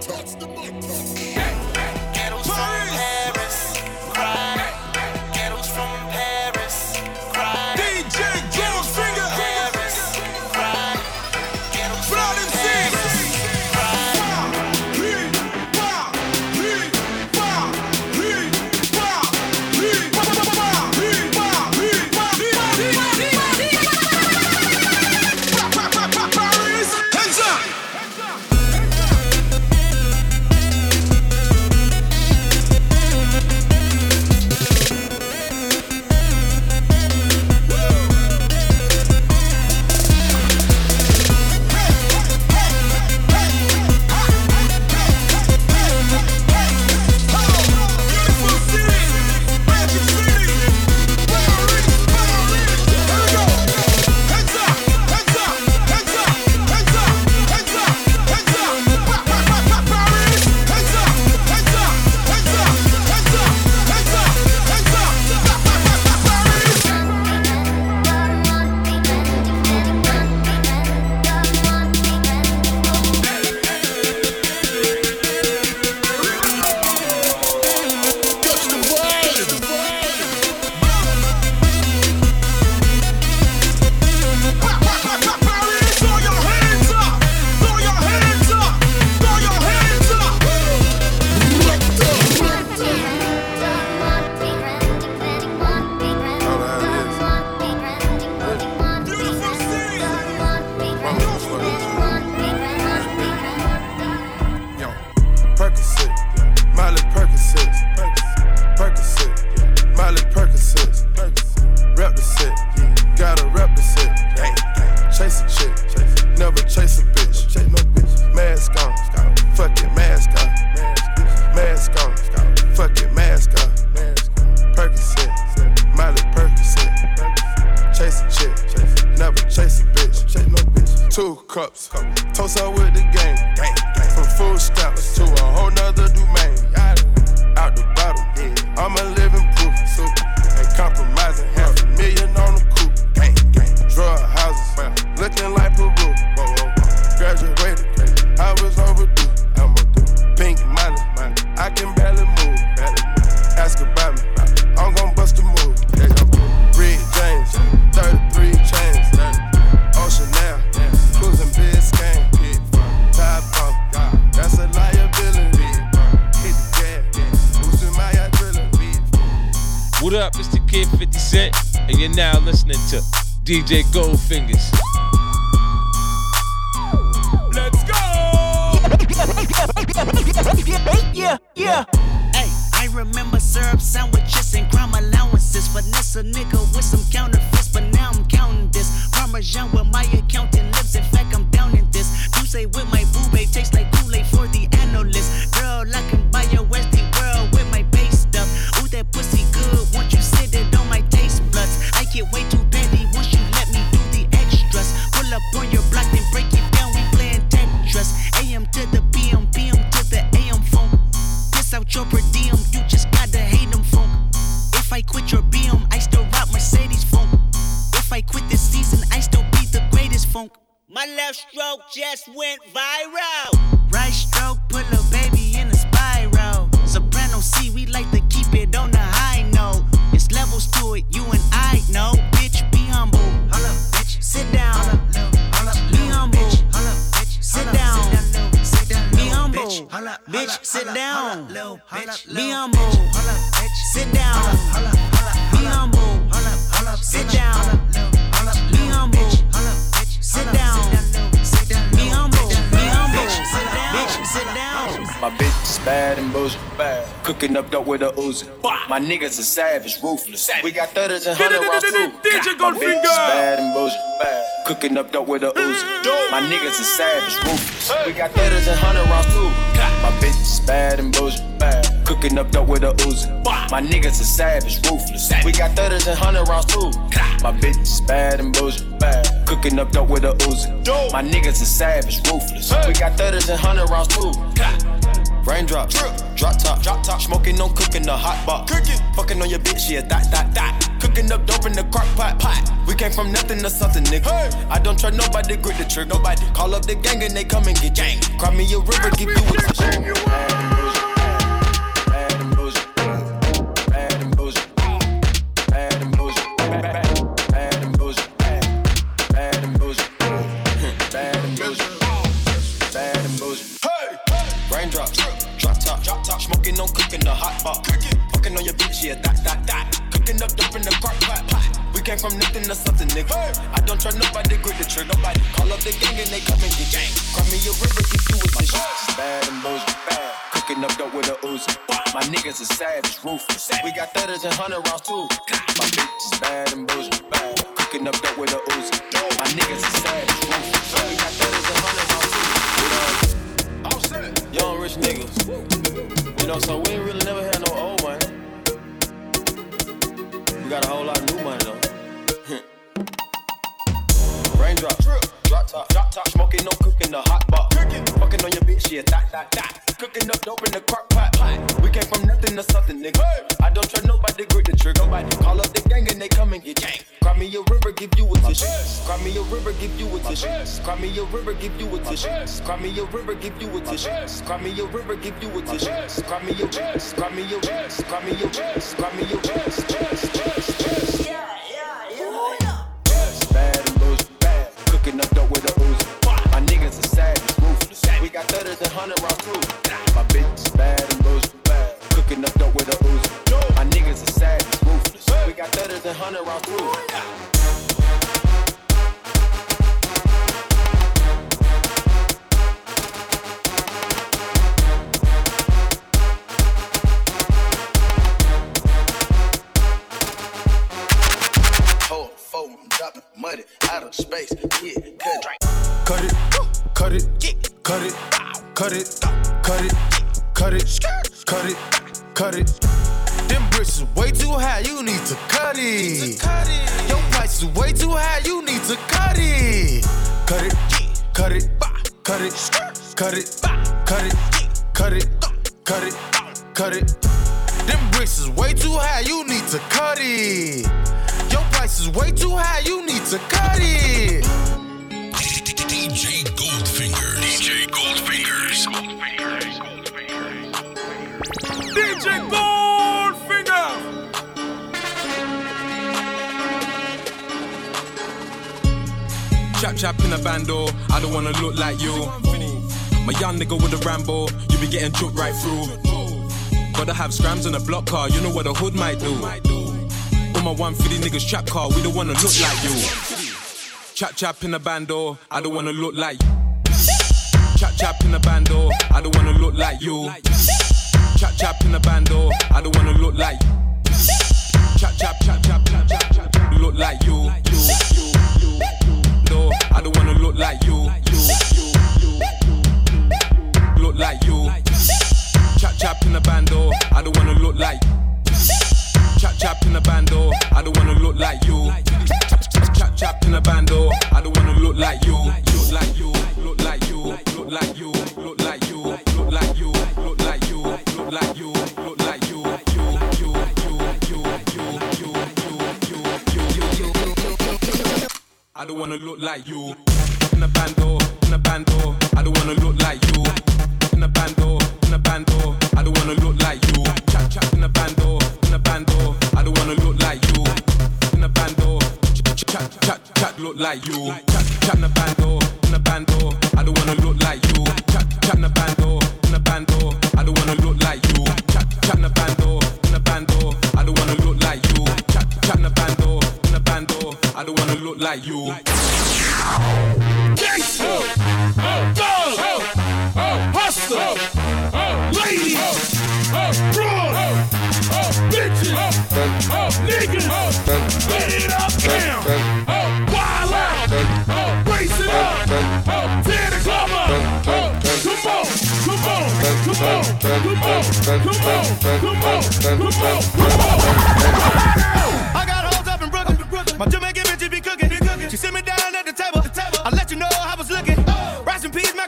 touch the up? It's the Kid 50 Cent, and you're now listening to DJ Goldfingers. Let's go! yeah, yeah. Hey, I remember syrup sandwiches and crime allowances. Finesse a nigga with some counterfeits, but now I'm counting this. Parmesan with my accountant lips. In fact, I'm down in this. You with my boo tastes like Kool-Aid for the analyst. Girl, like a Sit down. Be humble. Sit down. Be humble. Sit down. Be humble. Sit down. Be humble. Be humble. Bitch, sit down. My bitch is bad and bullshit bad. Cooking up dope with a Uzi. My niggas are savage, ruthless. We got thudders and hundred rounds too. My bitch is bad and bullshit bad. Cooking up dope with a Uzi. My niggas are savage, ruthless. We got thudders and hundred rounds too. My bitch is bad and bougie. Bad. Cooking up dope with a Uzi. My niggas are savage, ruthless. We got thudders and hundred rounds too. My bitch is bad and bougie. Bad. Cooking up dope with a Uzi. My niggas are savage, ruthless. We got thudders and hundred rounds too. Raindrops, drop top, drop top. Smoking no cooking the hot box. Cooking, fucking on your bitch, yeah, that, that, that. Cooking up dope in the crock pot, pot. We came from nothing to something, nigga. I don't trust nobody, grip the trigger. Nobody call up the gang and they come and get gang. Cry me a river, give you a. Bad Cry me a river, give you a tissue. Cry me a river, give you a tissue. Cry me a river, give you a tissue. Cry me a cry me a cry me a cry me a Bad high, you need to cut it. DJ Goldfinger. DJ Goldfingers. DJ Goldfinger. Chap chap in a bando, I don't wanna look like you. My young nigga with a Rambo, you be getting choked right through. Gotta have scrams in a block car, you know what a hood might do. My 150 niggas trap car, we don't wanna look like you. Chap chap in a bando, I don't wanna look like you. Chap chap in a bando, I don't wanna look like you. Chap chap in a bando, I don't wanna look like you. Chap chap chap chap chap chap chap look like you. You you you you. No, I don't wanna look like you. You you you you. Look like you. Chap chap in a bando, I don't wanna look like. Chap chap in a bando, I don't wanna look like you. Chap chap in a bando, I don't wanna look like you. Look like you, look like you, look like you, look like you, look like you, look like you, look like you, look like you. I don't wanna look like you in a bando, in a bando. I don't wanna look like you. Like you.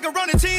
I can run and team.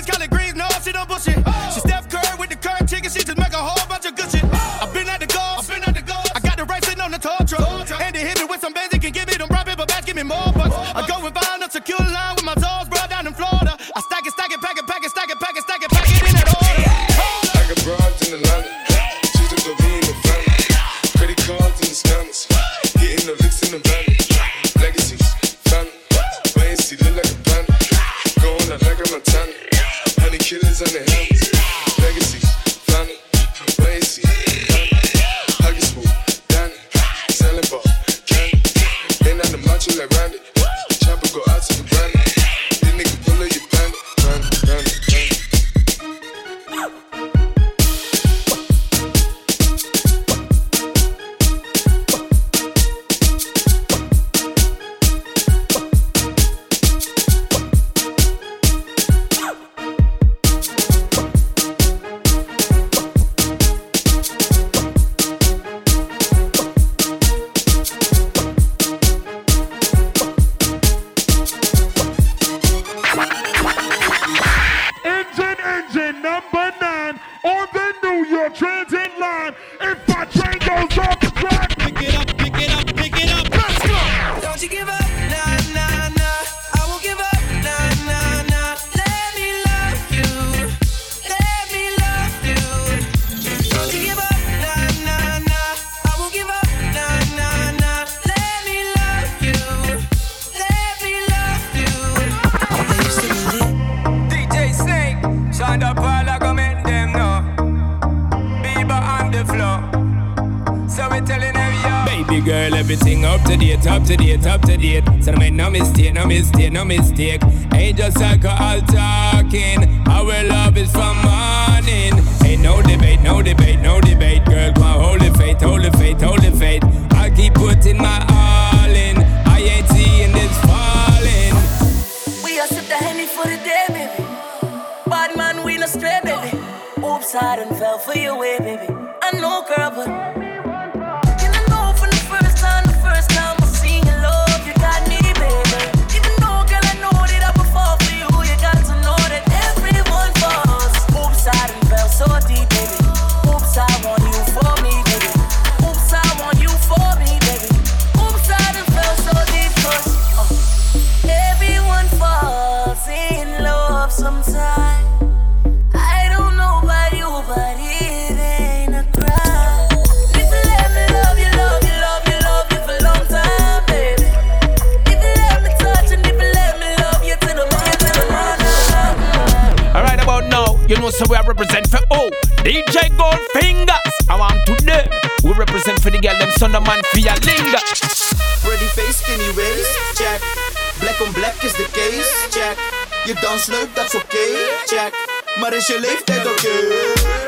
upside and fell for your way, eh, baby. I know, girl, but. on the man via linga. Pretty face, skinny waist, check. Black on black is the case, check. You dance, look, that's okay, check. Maar is je leeftijd oké? Okay?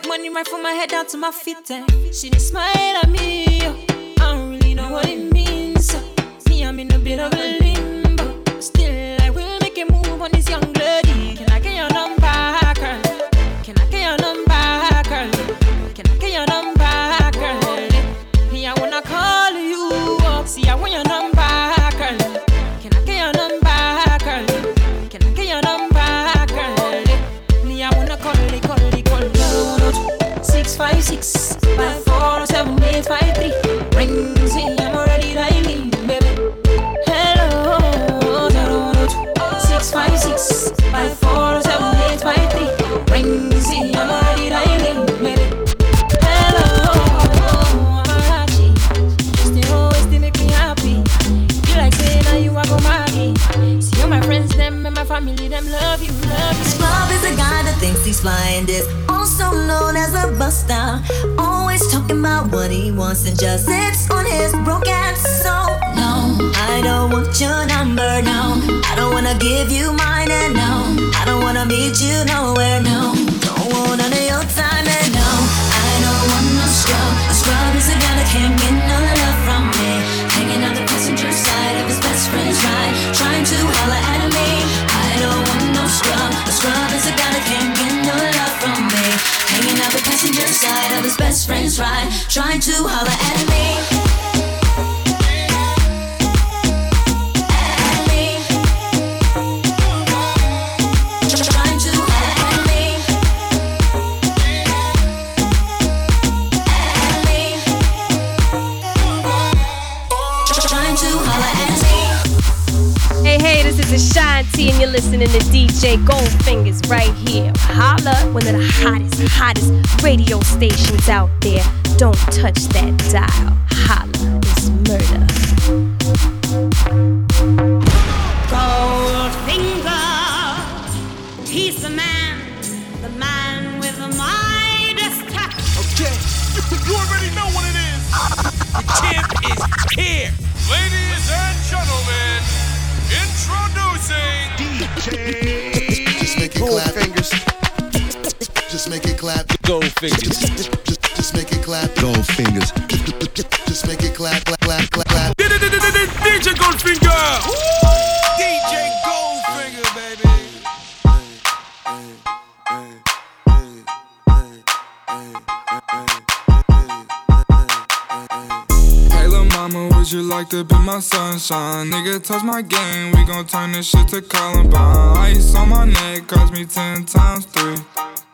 Like money right from my head down to my feet. And she just smile at me. oh. I don't really know what it means. So me, I'm in a bit of a limbo. Still, I will make a move on this young lady. And just sits on his broken soul. No, I don't want your number. No, I don't wanna give you mine. And no, I don't wanna meet you nowhere. Trying to holler at me. This is Ashanti, and you're listening to DJ Goldfingers right here. Holla, one of the hottest, hottest radio stations out there. Don't touch that dial. Holla, it's murder. Goldfinger, he's the man, the man with the Midas touch. Okay, you already know what it is. The champ is here. Ladies and gentlemen, introducing DJ. Just make it clap. Fingers. Just make it clap. Gold fingers. Just, just make it clap. Gold fingers. Just make it clap, sunshine? Nigga, touch my game, we gon' turn this shit to Columbine. Ice on my neck cost me ten times three.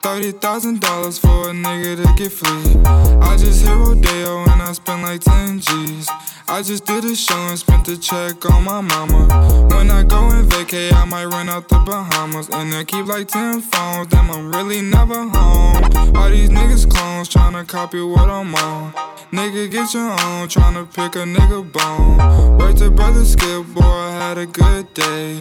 Thirty thousand dollars for a nigga to get free. I just hit Rodeo and I spend like ten G's. I just did a show and spent the check on my mama. When I go and vacay, I might run out the Bahamas. And I keep like ten phones, damn, I'm really never home. All these niggas clones tryna copy what I'm on. Nigga, get your own, tryna pick a nigga bone. Word to brother Skip, boy, I had a good day.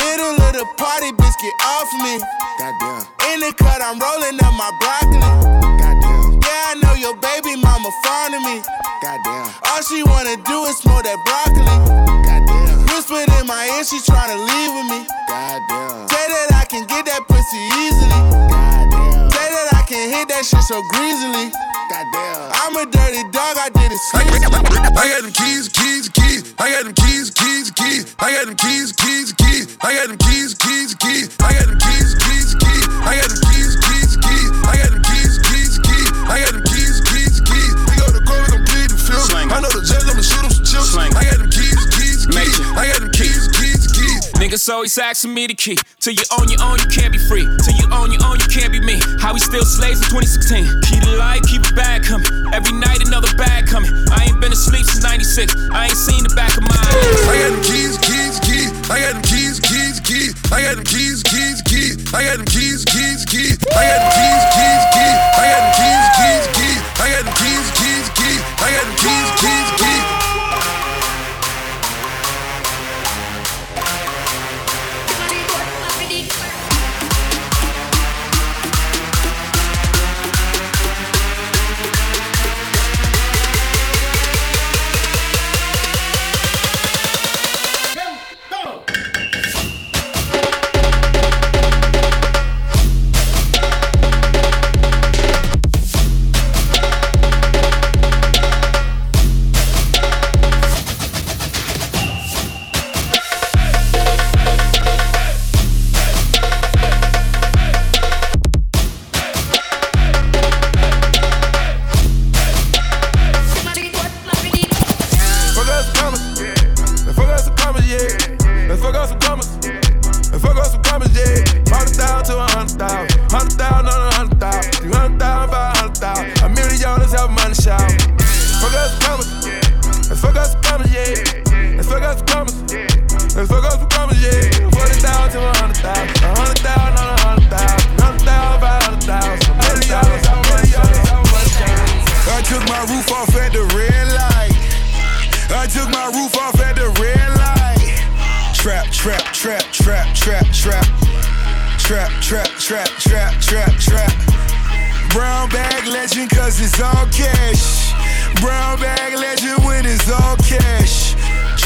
middle of the party, bitch, get off me. Goddamn. In the cut, I'm rolling up my broccoli. Goddamn. Yeah, I know your baby mama fond of me. Goddamn. All she wanna do is smoke that broccoli. Goddamn. Whispered in my ear, she tryna leave with me. Goddamn. Say that I can get that pussy easily. Goddamn. Say that I can hit that shit so greasily. Goddamn. I'm a dirty dog, I did it sleazy. I got them keys, keys, keys. I got them keys, keys, keys. I got them keys, keys, keys. I got them keys, keys, keys. I got them keys, keys, keys. I got them keys, keys, keys. I got them Niggas always asking me the key. Till you own your own, you can't be free. Till you own your own, you can't be me. How we still slaves in 2016. Keep the light, keep it bag coming. Every night another bag coming. I ain't been asleep since 96. I ain't seen the back of my eyes. I got them keys, keys, keys. I got them keys, keys, keys. keys. I got them keys, keys, keys. I got them keys, keys, keys. I got them keys, keys, keys. I got them keys, keys, keys. I got them keys, keys, keys. I got them keys, keys,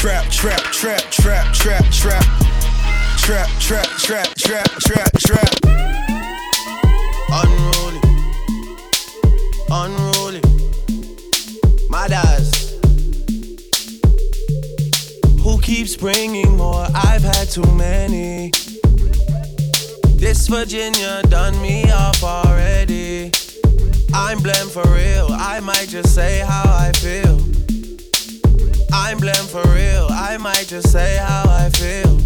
Trap, trap, trap, trap, trap, trap. Trap, trap, trap, trap, trap, trap. Unruly. Unruly. Mothers. Who keeps bringing more? I've had too many. This Virginia done me off already. I'm blamed for real. I might just say how I feel. I'm blamed for real. I might just say how I feel.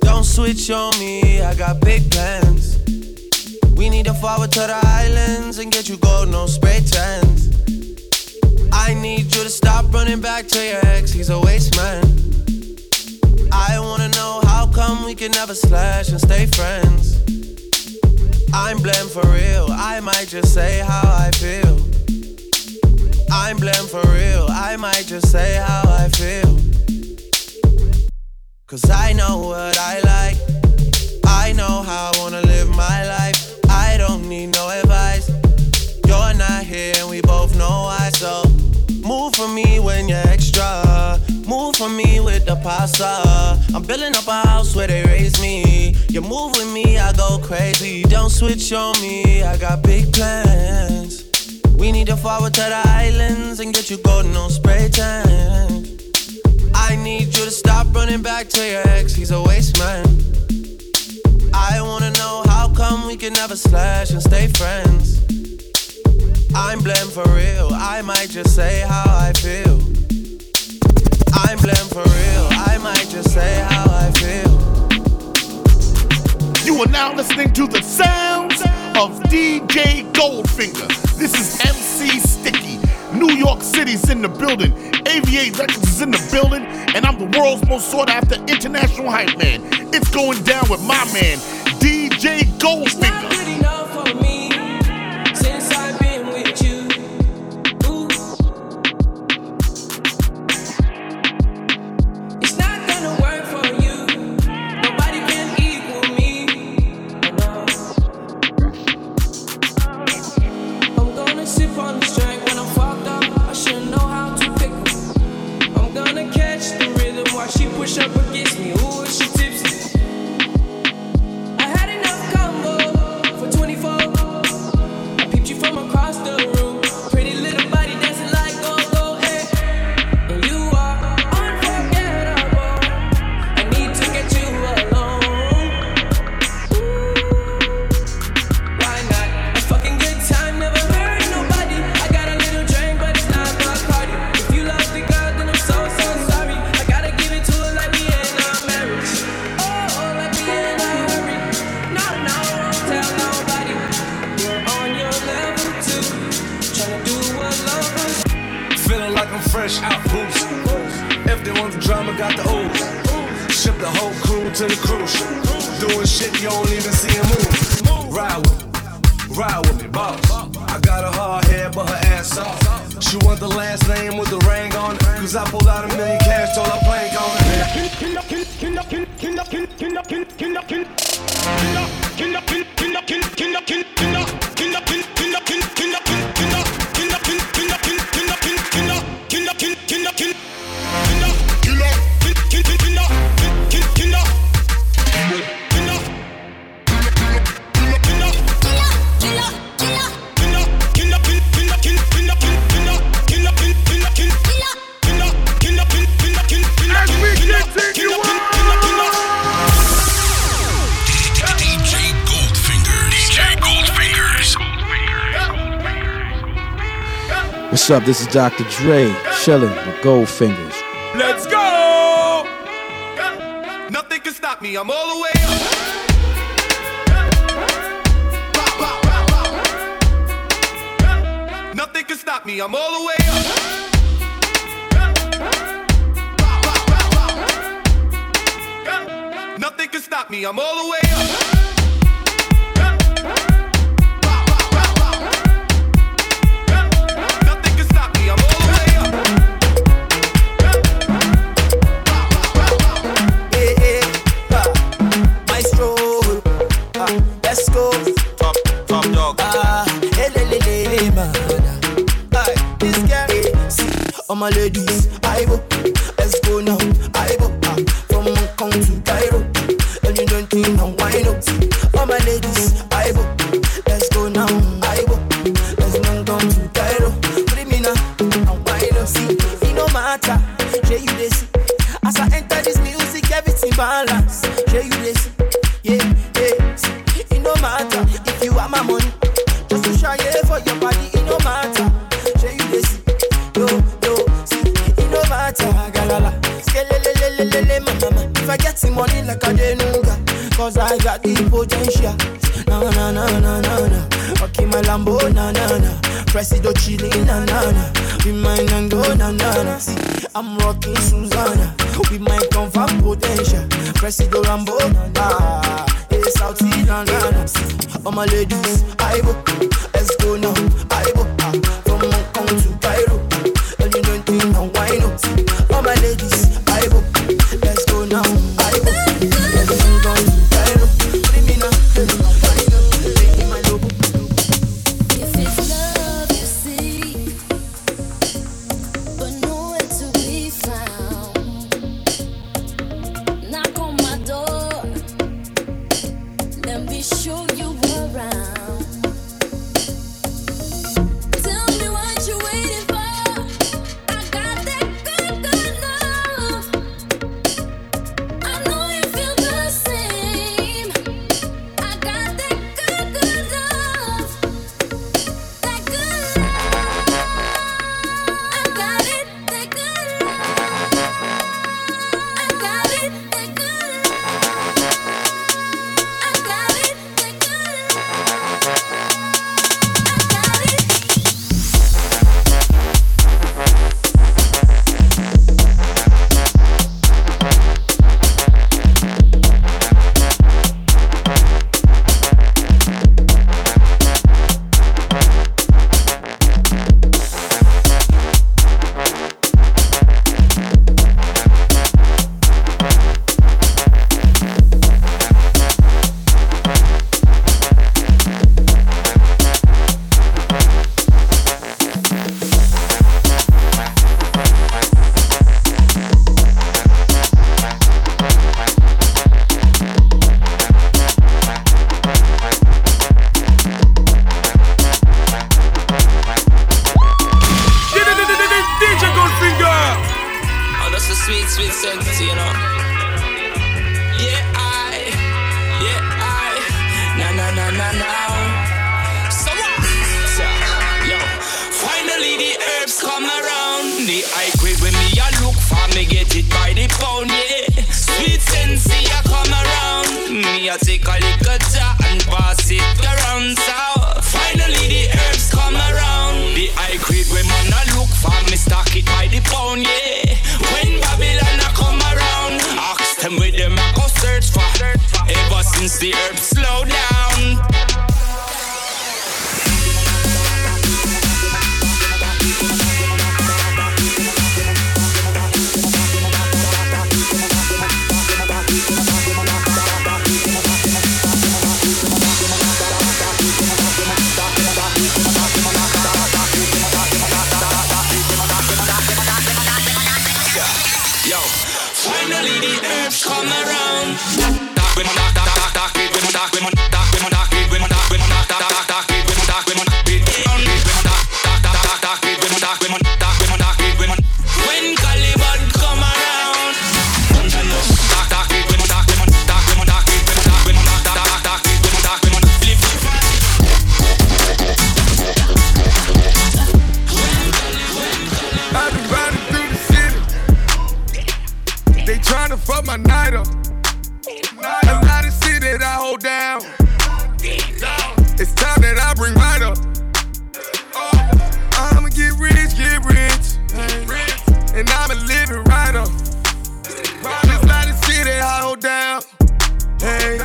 Don't switch on me. I got big plans. We need to forward to the islands and get you gold, no spray tans. I need you to stop running back to your ex, he's a waste man. I wanna know how come we can never slash and stay friends. I'm blamed for real, I might just say how I feel. I'm blamed for real, I might just say how I feel. Cause I know what I like, I know how I wanna live my life. I don't need no advice. You're not here and we both know why, so move for me when you're extra. Move for me with the pasta. I'm building up a house where they raise me. You move with me, I go crazy. Don't switch on me, I got big plans. We need to forward to the islands and get you golden no spray tan. I need you to stop running back to your ex, he's a waste man. I wanna know how come we can never slash and stay friends. I'm blamed for real, I might just say how I feel. I'm blamed for real, I might just say how I feel. You are now listening to the sounds of DJ Goldfinger. This is MC Sticky. New York City's in the building. AVA Records is in the building. And I'm the world's most sought after international hype man. It's going down with my man, DJ Goldfinger. you want the last name with the ring on it. Cause I pulled out a million cash, told I plank on it. What's up? This is Dr. Dre, chilling with gold fingers. Let's go! Nothing can stop me, I'm all the way up. Nothing can stop me, I'm all the way up. Nothing can stop me, I'm all the way my lady. potential. Presido Rambo, ah, hey, South London. All my ladies, I book. Let's go. agriculture and pass it around. So finally the herbs come around. The high grade when man I look for, me stock it by the pound, yeah. When Babylon a come around, ask them where them a go search for. Ever since the herbs slow down. They tryna fuck my night up. A lot of shit that I hold down. It's time that I bring right up. I'ma get rich, get rich. And I'ma live it right up. There's a lot of shit that I hold down. Hey,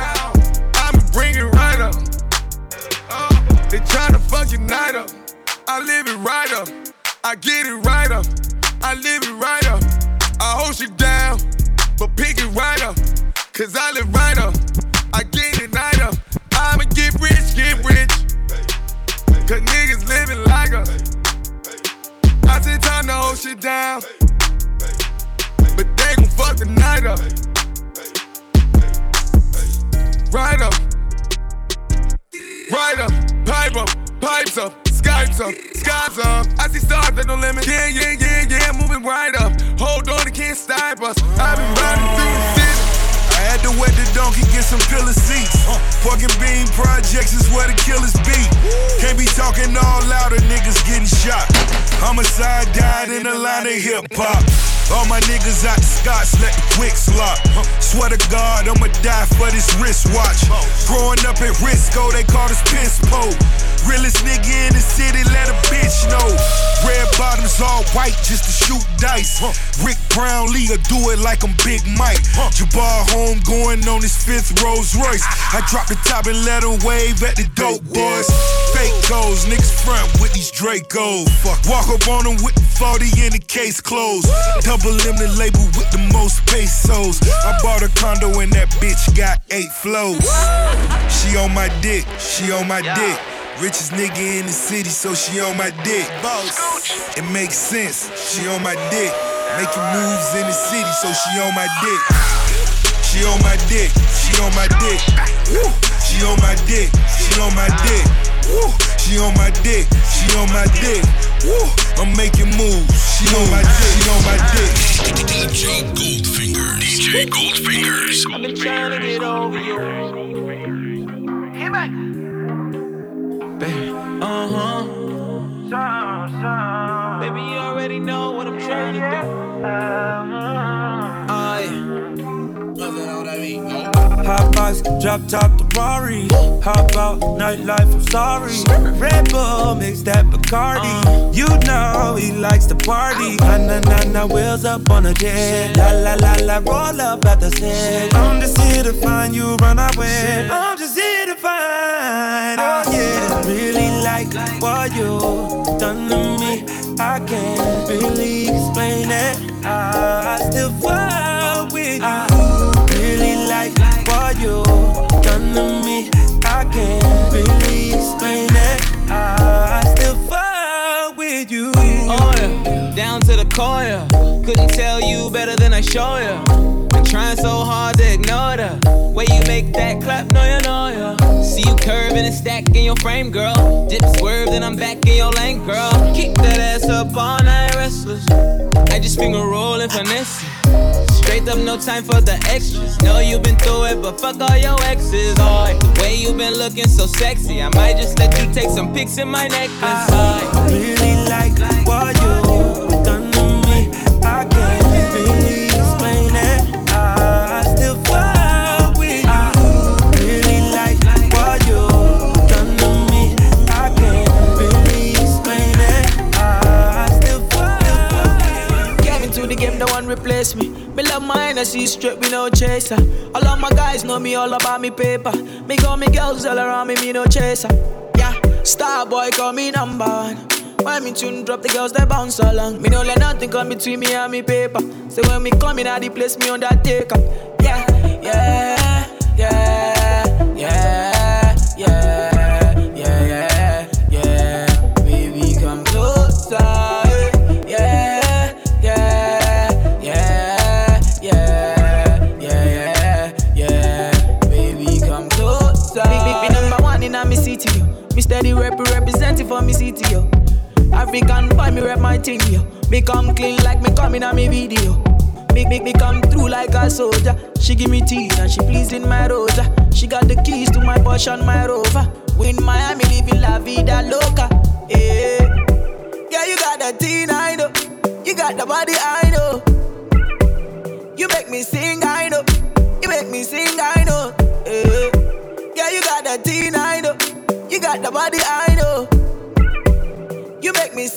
I'ma bring it right up. They tryna fuck your night up. I live it right up. I get it right up. I live it right up. I hold you down, but pick it right up. Cause I live right up. I get it right up. I'ma get rich, get rich. Cause niggas living like us. I said time to hold shit down. But they gon' fuck the night up. Right up. Right up. Pipe up. Pipes up. Skypes up. Skies up. I see stars that don't limit. Yeah, yeah, yeah, yeah. Moving right up. Hold on, it can't stop us. I've been riding through the city. I had to wet the donkey, get some pillar seats. Pork and bean projects is where the killers be. Can't be talking all shot. Homicide died in the line of hip hop. All my niggas out the Scots, let the quicks lock. Swear to God, I'ma die for this wristwatch. Growing up at Risco, they called us piss po. Realest nigga in the city, let a bitch know. Red bottoms all white just to shoot dice. Rick Brownlee, or do it like I'm Big Mike. Jabbar home going on his fifth Rolls Royce. I drop the top and let him wave at the dope boys. Fake goals, niggas front with these Dracos. Walk up on them with the 40 in the case closed. Double M the label with the most pesos. I bought a condo and that bitch got eight flows. She on my dick, she on my dick. Richest nigga in the city, so she on my dick. Boss, it makes sense, she on my dick. Making moves in the city, so she on my dick. She on my dick, she on my dick. She on my dick, she on my dick. Woo. She on my dick, she on my dick. Woo. I'm making moves, she on my dick, she on my dick. DJ Goldfinger. DJ Goldfingers. I've been trying to get over you. Uh huh. Baby, you already know what I'm trying to do. Aye. Hot box, drop top the Rari. Hop out, nightlife, I'm sorry. Red Bull, mix that Bacardi. Uh. You know he likes to party. Na na na na, wheels up on a jet. La la la la, roll up at the set. I'm just here to find you, run away. I'm just here to find. Oh yeah, really like what you done to me. I can't really explain it. I still fall with you. Uh. Really like what you I can't explain it. I still fall with you. Oh yeah, down to the core. yeah. Couldn't tell you better than I show you. Been trying so hard to ignore the way you make that clap. No, you know ya. See you curving and stacking your frame, girl. Dip swerve, then I'm back in your lane, girl. Keep that ass up all night, restless. I just finger roll and finesse. It. Straight up, no time for the extras. Know you been through it, but fuck all your exes. Oh, the way you been looking so sexy, I might just let you take some pics in my necklace. I really like what you done to me. I can't really explain it. I still fall with you. I Really like what you done to me. I can't really explain it. I still fall. Gavin to the game, no one replace me. Me love my Hennessy straight with no chaser. All of my guys know me all about me paper. Me got me girls all around me, me no chaser. Yeah, star boy call me number one. When me tune drop, the girls they bounce along. Me no let nothing come between me and me paper. So when me come in at the place, me undertaker. Yeah, yeah, yeah, for me city, yo. African boy, me rep my thing, yo. Me come clean like me coming on me video. Make, make me come through like a soldier. She give me tea and she pleasing my rosa. She got the keys to my Porsche and my Rover. We in Miami living la vida loca. Yeah, yeah, you got the teen, I know. You got the body, I know. You make me sing, I know. You make me sing, I know. Yeah, yeah, you got the teen, I know. You got the body, I know. You make me